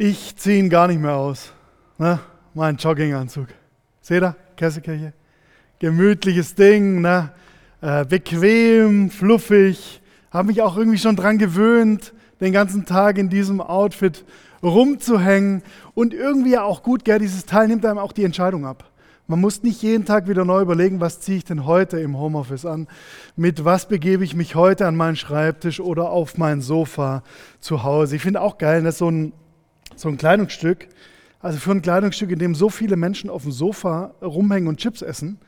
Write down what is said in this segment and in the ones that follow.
Ich ziehe ihn gar nicht mehr aus. Ne? Mein Jogginganzug. Seht ihr? Kesselkirche. Gemütliches Ding, ne? Äh, bequem, fluffig. Habe mich auch irgendwie schon dran gewöhnt, den ganzen Tag in diesem Outfit rumzuhängen. Und irgendwie auch gut, gell, dieses Teil nimmt einem auch die Entscheidung ab. Man muss nicht jeden Tag wieder neu überlegen, was ziehe ich denn heute im Homeoffice an, mit was begebe ich mich heute an meinen Schreibtisch oder auf mein Sofa zu Hause. Ich finde auch geil, dass so ein, so ein Kleidungsstück, also für ein Kleidungsstück, in dem so viele Menschen auf dem Sofa rumhängen und Chips essen,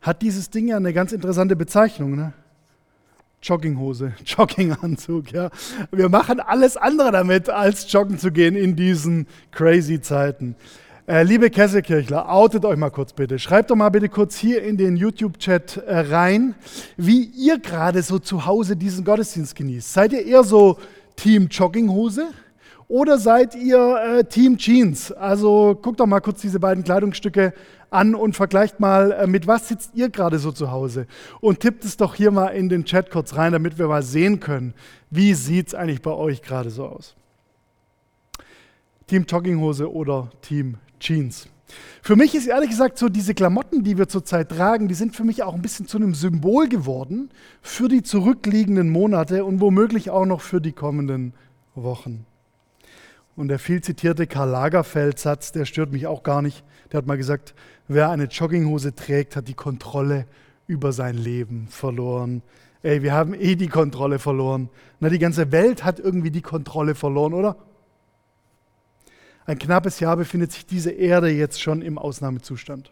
hat dieses Ding ja eine ganz interessante Bezeichnung. Ne? Jogginghose, Jogginganzug. Ja. Wir machen alles andere damit, als joggen zu gehen in diesen crazy Zeiten. Äh, liebe Kesselkirchler, outet euch mal kurz bitte. Schreibt doch mal bitte kurz hier in den YouTube-Chat äh, rein, wie ihr gerade so zu Hause diesen Gottesdienst genießt. Seid ihr eher so Team Jogginghose oder seid ihr äh, Team Jeans? Also guckt doch mal kurz diese beiden Kleidungsstücke an und vergleicht mal, äh, mit was sitzt ihr gerade so zu Hause? Und tippt es doch hier mal in den Chat kurz rein, damit wir mal sehen können, wie sieht es eigentlich bei euch gerade so aus. Team Jogginghose oder Team Jeans. Für mich ist ehrlich gesagt so, diese Klamotten, die wir zurzeit tragen, die sind für mich auch ein bisschen zu einem Symbol geworden für die zurückliegenden Monate und womöglich auch noch für die kommenden Wochen. Und der viel zitierte Karl Lagerfeld-Satz, der stört mich auch gar nicht. Der hat mal gesagt, wer eine Jogginghose trägt, hat die Kontrolle über sein Leben verloren. Ey, wir haben eh die Kontrolle verloren. Na, die ganze Welt hat irgendwie die Kontrolle verloren, oder? Ein knappes Jahr befindet sich diese Erde jetzt schon im Ausnahmezustand.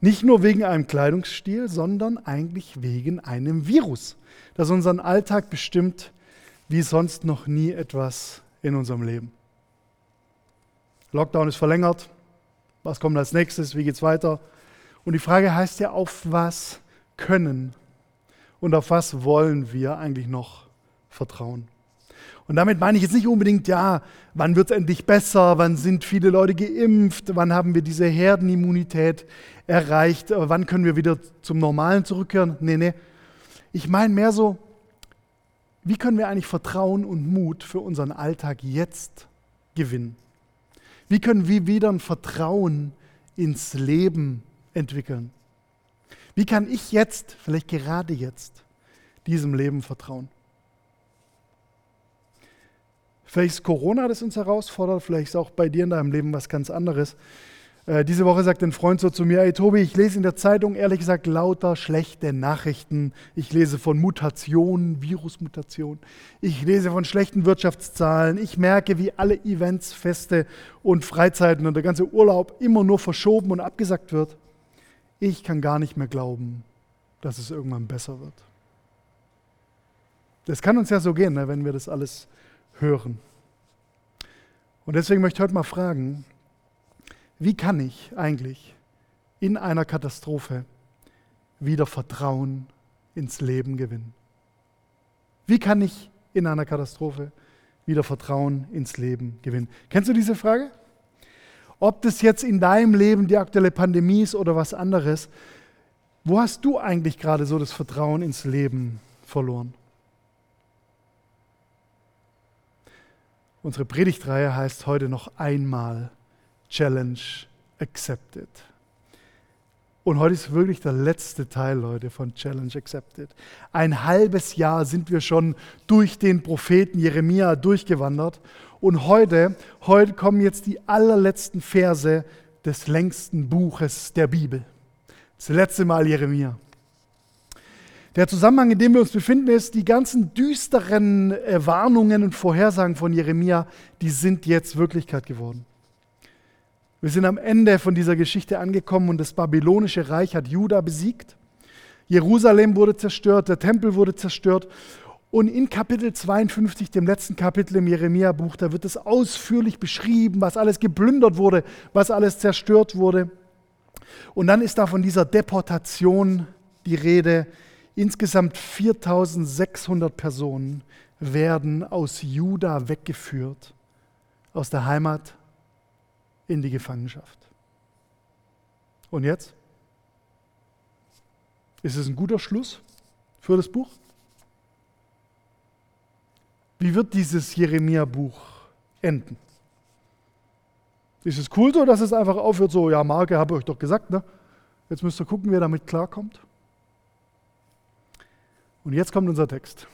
Nicht nur wegen einem Kleidungsstil, sondern eigentlich wegen einem Virus, das unseren Alltag bestimmt wie sonst noch nie etwas in unserem Leben. Lockdown ist verlängert. Was kommt als nächstes? Wie geht es weiter? Und die Frage heißt ja, auf was können und auf was wollen wir eigentlich noch vertrauen? Und damit meine ich jetzt nicht unbedingt, ja, wann wird es endlich besser, wann sind viele Leute geimpft, wann haben wir diese Herdenimmunität erreicht, wann können wir wieder zum Normalen zurückkehren. Nee, nee. Ich meine mehr so, wie können wir eigentlich Vertrauen und Mut für unseren Alltag jetzt gewinnen? Wie können wir wieder ein Vertrauen ins Leben entwickeln? Wie kann ich jetzt, vielleicht gerade jetzt, diesem Leben vertrauen? Vielleicht ist Corona, das uns herausfordert, vielleicht ist auch bei dir in deinem Leben was ganz anderes. Äh, diese Woche sagt ein Freund so zu mir, hey Tobi, ich lese in der Zeitung ehrlich gesagt lauter schlechte Nachrichten. Ich lese von Mutationen, Virusmutationen. Ich lese von schlechten Wirtschaftszahlen. Ich merke, wie alle Events, Feste und Freizeiten und der ganze Urlaub immer nur verschoben und abgesagt wird. Ich kann gar nicht mehr glauben, dass es irgendwann besser wird. Das kann uns ja so gehen, ne, wenn wir das alles hören. Und deswegen möchte ich heute mal fragen, wie kann ich eigentlich in einer Katastrophe wieder Vertrauen ins Leben gewinnen? Wie kann ich in einer Katastrophe wieder Vertrauen ins Leben gewinnen? Kennst du diese Frage? Ob das jetzt in deinem Leben die aktuelle Pandemie ist oder was anderes, wo hast du eigentlich gerade so das Vertrauen ins Leben verloren? Unsere Predigtreihe heißt heute noch einmal Challenge Accepted. Und heute ist wirklich der letzte Teil, Leute, von Challenge Accepted. Ein halbes Jahr sind wir schon durch den Propheten Jeremia durchgewandert. Und heute, heute kommen jetzt die allerletzten Verse des längsten Buches der Bibel. Das letzte Mal Jeremia. Der Zusammenhang, in dem wir uns befinden, ist, die ganzen düsteren Warnungen und Vorhersagen von Jeremia, die sind jetzt Wirklichkeit geworden. Wir sind am Ende von dieser Geschichte angekommen und das babylonische Reich hat Juda besiegt. Jerusalem wurde zerstört, der Tempel wurde zerstört. Und in Kapitel 52, dem letzten Kapitel im Jeremia-Buch, da wird es ausführlich beschrieben, was alles geplündert wurde, was alles zerstört wurde. Und dann ist da von dieser Deportation die Rede, Insgesamt 4600 Personen werden aus Juda weggeführt, aus der Heimat in die Gefangenschaft. Und jetzt? Ist es ein guter Schluss für das Buch? Wie wird dieses Jeremia-Buch enden? Ist es cool so, dass es einfach aufhört, so, ja, Marke, habe ich euch doch gesagt, ne? Jetzt müsst ihr gucken, wer damit klarkommt. Und jetzt kommt unser Text.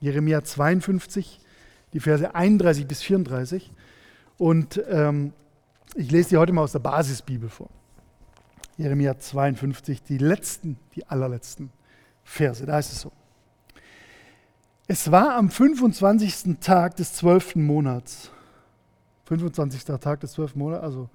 Jeremia 52, die Verse 31 bis 34. Und ähm, ich lese die heute mal aus der Basisbibel vor. Jeremia 52, die letzten, die allerletzten Verse. Da heißt es so. Es war am 25. Tag des 12. Monats. 25. Tag des 12. Monats, also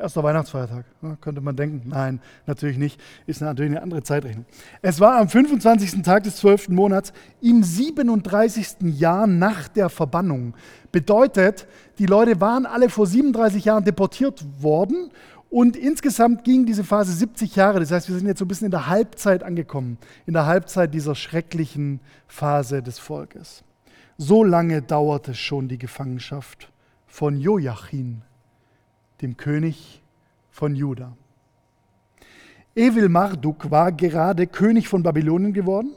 erster Weihnachtsfeiertag, ne, könnte man denken. Nein, natürlich nicht. Ist natürlich eine andere Zeitrechnung. Es war am 25. Tag des 12. Monats im 37. Jahr nach der Verbannung. Bedeutet, die Leute waren alle vor 37 Jahren deportiert worden und insgesamt ging diese Phase 70 Jahre. Das heißt, wir sind jetzt so ein bisschen in der Halbzeit angekommen, in der Halbzeit dieser schrecklichen Phase des Volkes. So lange dauerte schon die Gefangenschaft von Joachim, dem König von Juda. Evil Marduk war gerade König von Babylonien geworden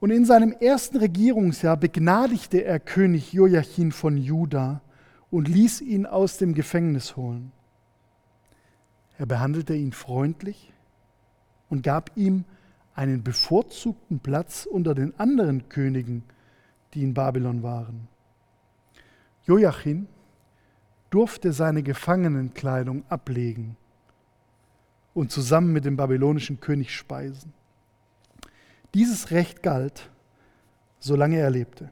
und in seinem ersten Regierungsjahr begnadigte er König Joachim von Juda und ließ ihn aus dem Gefängnis holen. Er behandelte ihn freundlich und gab ihm einen bevorzugten Platz unter den anderen Königen, die in Babylon waren. Joachim durfte seine Gefangenenkleidung ablegen und zusammen mit dem babylonischen König speisen. Dieses Recht galt, solange er lebte.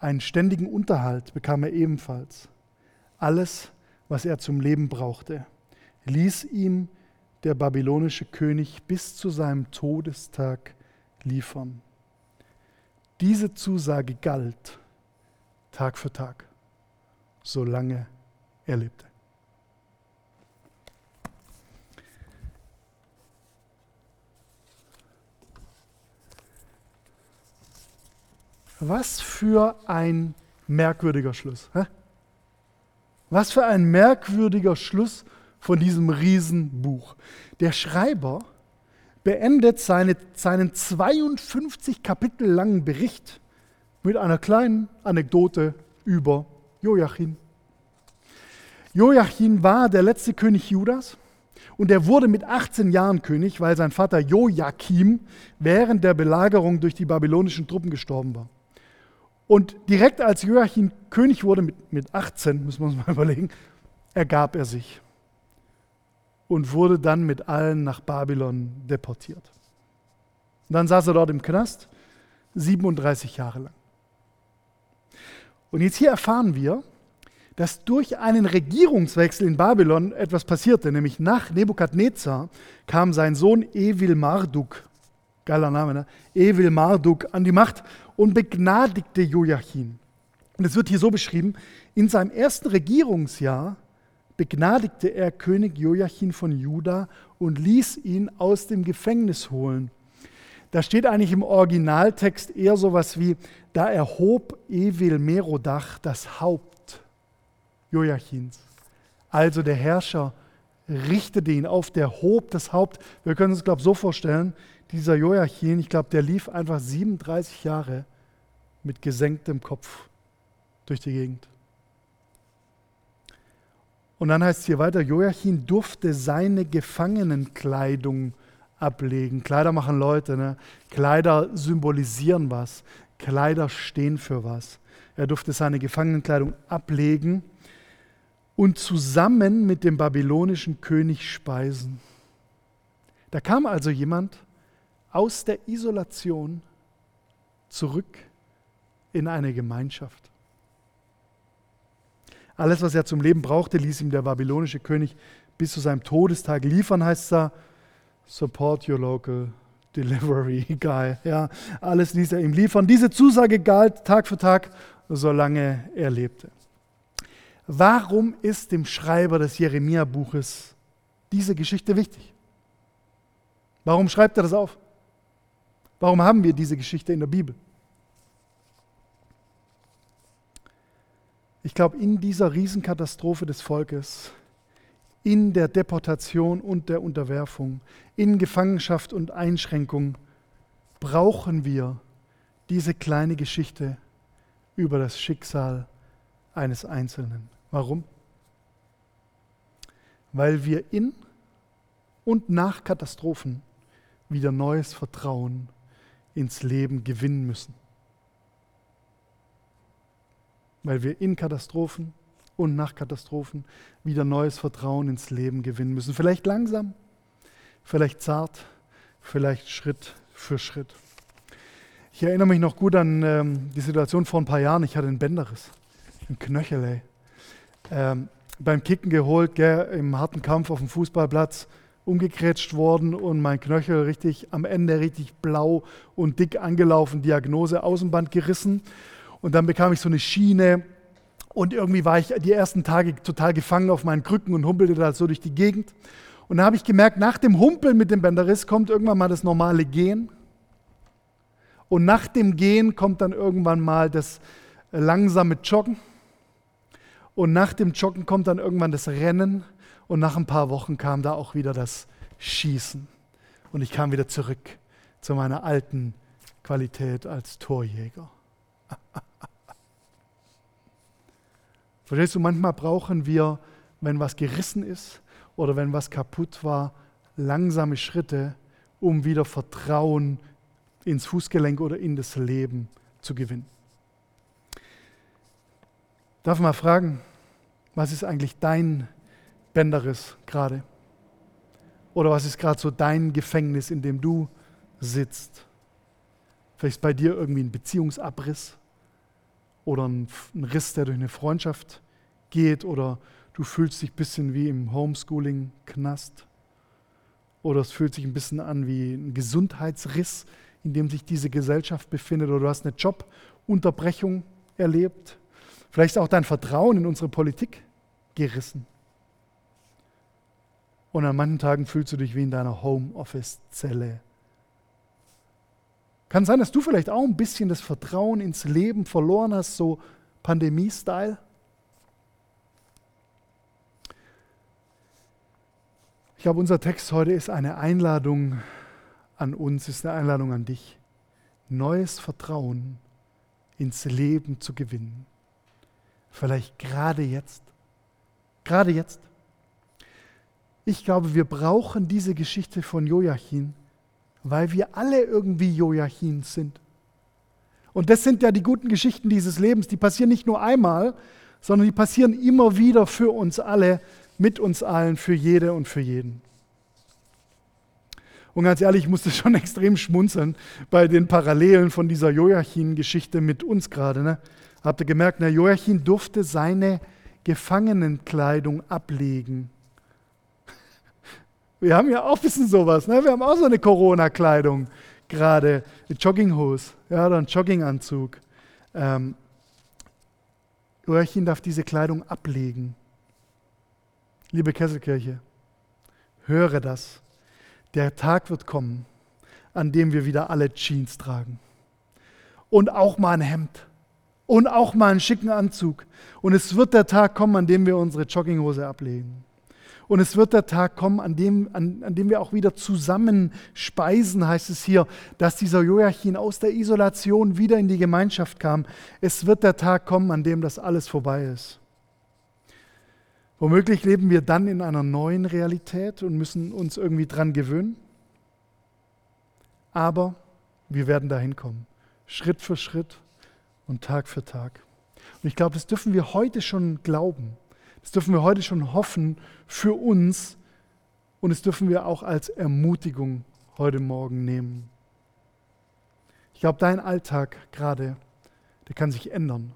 Einen ständigen Unterhalt bekam er ebenfalls. Alles, was er zum Leben brauchte, ließ ihm der babylonische König bis zu seinem Todestag liefern. Diese Zusage galt Tag für Tag solange er lebte. Was für ein merkwürdiger Schluss. Hä? Was für ein merkwürdiger Schluss von diesem Riesenbuch. Der Schreiber beendet seine, seinen 52 Kapitel langen Bericht mit einer kleinen Anekdote über Joachim. Joachim war der letzte König Judas und er wurde mit 18 Jahren König, weil sein Vater Joachim während der Belagerung durch die babylonischen Truppen gestorben war. Und direkt als Joachim König wurde, mit, mit 18, müssen wir uns mal überlegen, ergab er sich und wurde dann mit allen nach Babylon deportiert. Und dann saß er dort im Knast, 37 Jahre lang. Und jetzt hier erfahren wir, dass durch einen Regierungswechsel in Babylon etwas passierte, nämlich nach Nebukadnezar kam sein Sohn Evil Marduk, geiler Name, ne? Evil Marduk an die Macht und begnadigte Joachim. Und es wird hier so beschrieben, in seinem ersten Regierungsjahr begnadigte er König Joachim von Juda und ließ ihn aus dem Gefängnis holen. Da steht eigentlich im Originaltext eher so was wie, da erhob Evil Merodach das Haupt Joachims. Also der Herrscher richtete ihn auf, der hob das Haupt. Wir können uns, glaube ich, so vorstellen, dieser Joachim, ich glaube, der lief einfach 37 Jahre mit gesenktem Kopf durch die Gegend. Und dann heißt es hier weiter, Joachim durfte seine Gefangenenkleidung ablegen. Kleider machen Leute, ne? Kleider symbolisieren was. Kleider stehen für was. Er durfte seine Gefangenenkleidung ablegen und zusammen mit dem babylonischen König speisen. Da kam also jemand aus der Isolation zurück in eine Gemeinschaft. Alles, was er zum Leben brauchte, ließ ihm der babylonische König bis zu seinem Todestag liefern, heißt da. Support your local Delivery Guy. Ja, alles ließ er ihm liefern. Diese Zusage galt Tag für Tag, solange er lebte. Warum ist dem Schreiber des Jeremia-Buches diese Geschichte wichtig? Warum schreibt er das auf? Warum haben wir diese Geschichte in der Bibel? Ich glaube, in dieser Riesenkatastrophe des Volkes in der Deportation und der Unterwerfung, in Gefangenschaft und Einschränkung, brauchen wir diese kleine Geschichte über das Schicksal eines einzelnen Warum? Weil wir in und nach Katastrophen wieder neues Vertrauen ins Leben gewinnen müssen. Weil wir in Katastrophen und nach Katastrophen wieder neues Vertrauen ins Leben gewinnen müssen. Vielleicht langsam, vielleicht zart, vielleicht Schritt für Schritt. Ich erinnere mich noch gut an ähm, die Situation vor ein paar Jahren. Ich hatte einen Bänderriss, einen Knöchel. Ey. Ähm, beim Kicken geholt, gell, im harten Kampf auf dem Fußballplatz, umgekrätscht worden und mein Knöchel richtig am Ende richtig blau und dick angelaufen, Diagnose Außenband gerissen. Und dann bekam ich so eine Schiene und irgendwie war ich die ersten Tage total gefangen auf meinen Krücken und humpelte da so durch die Gegend. Und da habe ich gemerkt, nach dem Humpeln mit dem Bänderriss kommt irgendwann mal das normale Gehen. Und nach dem Gehen kommt dann irgendwann mal das langsame Joggen. Und nach dem Joggen kommt dann irgendwann das Rennen. Und nach ein paar Wochen kam da auch wieder das Schießen. Und ich kam wieder zurück zu meiner alten Qualität als Torjäger. Verstehst du, manchmal brauchen wir, wenn was gerissen ist oder wenn was kaputt war, langsame Schritte, um wieder Vertrauen ins Fußgelenk oder in das Leben zu gewinnen. Darf ich mal fragen, was ist eigentlich dein Bänderriss gerade? Oder was ist gerade so dein Gefängnis, in dem du sitzt? Vielleicht bei dir irgendwie ein Beziehungsabriss oder ein, Riss, der durch eine Freundschaft geht oder du fühlst dich ein bisschen wie im Homeschooling-Knast oder es fühlt sich ein bisschen an wie ein Gesundheitsriss, in dem sich diese Gesellschaft befindet, oder du hast eine Jobunterbrechung erlebt. Vielleicht ist auch dein Vertrauen in unsere Politik gerissen. Und an manchen Tagen fühlst du dich wie in deiner Homeoffice-Zelle. Kann sein, dass du vielleicht auch ein bisschen das Vertrauen ins Leben verloren hast, so Pandemie-Style. Ich glaube, unser Text heute ist eine Einladung an uns, ist eine Einladung an dich, neues Vertrauen ins Leben zu gewinnen. Vielleicht gerade jetzt. Gerade jetzt. Ich glaube, wir brauchen diese Geschichte von Joachim, weil wir alle irgendwie Joachim sind. Und das sind ja die guten Geschichten dieses Lebens. Die passieren nicht nur einmal, sondern die passieren immer wieder für uns alle, mit uns allen, für jede und für jeden. Und ganz ehrlich, ich musste schon extrem schmunzeln bei den Parallelen von dieser Joachim-Geschichte mit uns gerade. Ne? Habt ihr gemerkt, na, Joachim durfte seine Gefangenenkleidung ablegen. Wir haben ja auch ein bisschen sowas. Ne? Wir haben auch so eine Corona-Kleidung gerade. Eine Jogginghose ja, oder ein Jogginganzug. Ähm, Joachim darf diese Kleidung ablegen. Liebe Kesselkirche, höre das. Der Tag wird kommen, an dem wir wieder alle Jeans tragen. Und auch mal ein Hemd. Und auch mal einen schicken Anzug. Und es wird der Tag kommen, an dem wir unsere Jogginghose ablegen. Und es wird der Tag kommen, an dem, an, an dem wir auch wieder zusammen speisen, heißt es hier, dass dieser Joachim aus der Isolation wieder in die Gemeinschaft kam. Es wird der Tag kommen, an dem das alles vorbei ist. Womöglich leben wir dann in einer neuen Realität und müssen uns irgendwie dran gewöhnen. Aber wir werden dahin kommen, Schritt für Schritt und Tag für Tag. Und ich glaube, das dürfen wir heute schon glauben. Das dürfen wir heute schon hoffen für uns und das dürfen wir auch als Ermutigung heute Morgen nehmen. Ich glaube, dein Alltag gerade, der kann sich ändern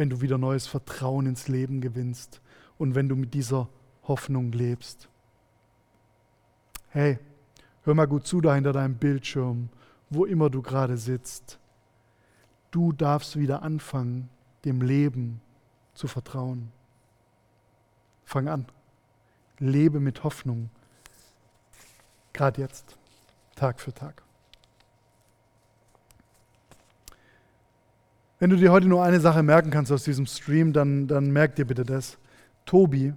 wenn du wieder neues Vertrauen ins Leben gewinnst und wenn du mit dieser Hoffnung lebst. Hey, hör mal gut zu da hinter deinem Bildschirm, wo immer du gerade sitzt. Du darfst wieder anfangen, dem Leben zu vertrauen. Fang an. Lebe mit Hoffnung. Gerade jetzt, Tag für Tag. Wenn du dir heute nur eine Sache merken kannst aus diesem Stream, dann, dann merk dir bitte das. Tobi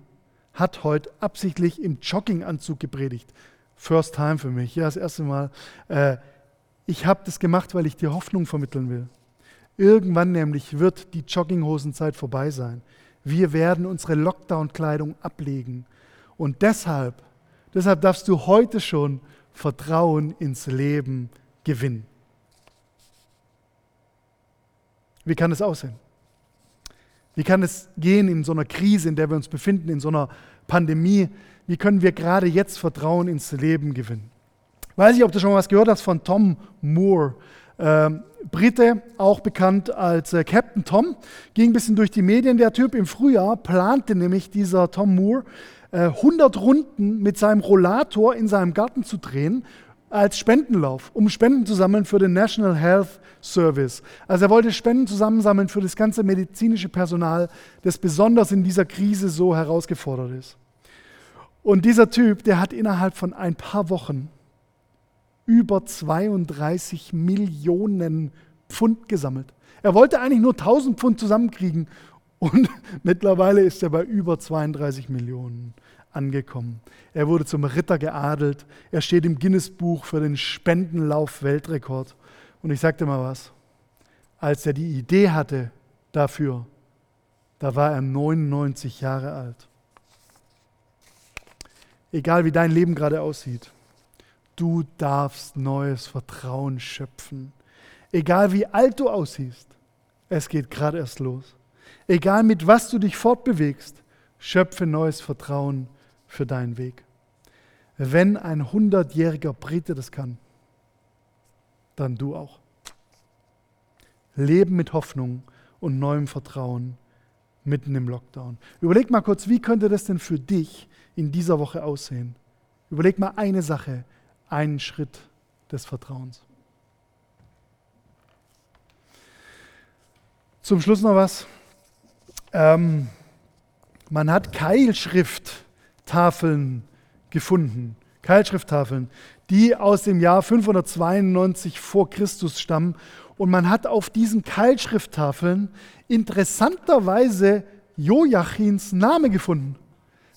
hat heute absichtlich im Jogginganzug gepredigt. First time für mich, ja, das erste Mal. Äh, ich habe das gemacht, weil ich dir Hoffnung vermitteln will. Irgendwann nämlich wird die Jogginghosenzeit vorbei sein. Wir werden unsere Lockdown-Kleidung ablegen. Und deshalb, deshalb darfst du heute schon Vertrauen ins Leben gewinnen. Wie kann es aussehen? Wie kann es gehen in so einer Krise, in der wir uns befinden, in so einer Pandemie? Wie können wir gerade jetzt Vertrauen ins Leben gewinnen? Weiß ich, ob du schon was gehört hast von Tom Moore. Ähm, Brite, auch bekannt als äh, Captain Tom, ging ein bisschen durch die Medien. Der Typ im Frühjahr plante nämlich dieser Tom Moore äh, 100 Runden mit seinem Rollator in seinem Garten zu drehen als Spendenlauf, um Spenden zu sammeln für den National Health Service. Also er wollte Spenden zusammensammeln für das ganze medizinische Personal, das besonders in dieser Krise so herausgefordert ist. Und dieser Typ, der hat innerhalb von ein paar Wochen über 32 Millionen Pfund gesammelt. Er wollte eigentlich nur 1000 Pfund zusammenkriegen und mittlerweile ist er bei über 32 Millionen angekommen. Er wurde zum Ritter geadelt. Er steht im Guinness-Buch für den Spendenlauf-Weltrekord. Und ich sagte mal was, als er die Idee hatte dafür, da war er 99 Jahre alt. Egal wie dein Leben gerade aussieht, du darfst neues Vertrauen schöpfen. Egal wie alt du aussiehst, es geht gerade erst los. Egal mit was du dich fortbewegst, schöpfe neues Vertrauen für deinen Weg. Wenn ein hundertjähriger Brite das kann, dann du auch. Leben mit Hoffnung und neuem Vertrauen mitten im Lockdown. Überleg mal kurz, wie könnte das denn für dich in dieser Woche aussehen? Überleg mal eine Sache, einen Schritt des Vertrauens. Zum Schluss noch was. Ähm, man hat Keilschrift Tafeln gefunden, Keilschrifttafeln, die aus dem Jahr 592 vor Christus stammen. Und man hat auf diesen Keilschrifttafeln interessanterweise Joachins Name gefunden.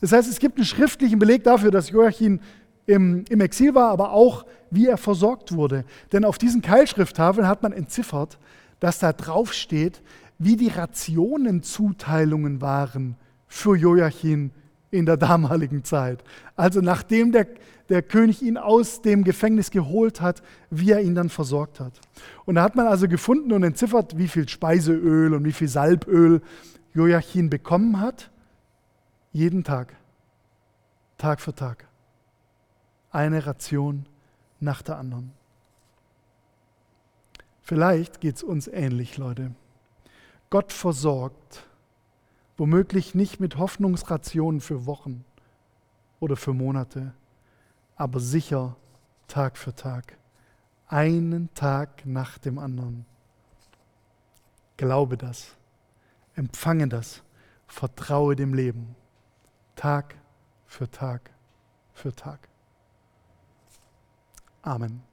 Das heißt, es gibt einen schriftlichen Beleg dafür, dass Joachim im, im Exil war, aber auch, wie er versorgt wurde. Denn auf diesen Keilschrifttafeln hat man entziffert, dass da drauf steht, wie die Rationenzuteilungen waren für Joachim in der damaligen Zeit. Also nachdem der, der König ihn aus dem Gefängnis geholt hat, wie er ihn dann versorgt hat. Und da hat man also gefunden und entziffert, wie viel Speiseöl und wie viel Salböl Joachim bekommen hat. Jeden Tag, Tag für Tag. Eine Ration nach der anderen. Vielleicht geht es uns ähnlich, Leute. Gott versorgt womöglich nicht mit Hoffnungsrationen für Wochen oder für Monate, aber sicher Tag für Tag, einen Tag nach dem anderen. Glaube das, empfange das, vertraue dem Leben, Tag für Tag für Tag. Amen.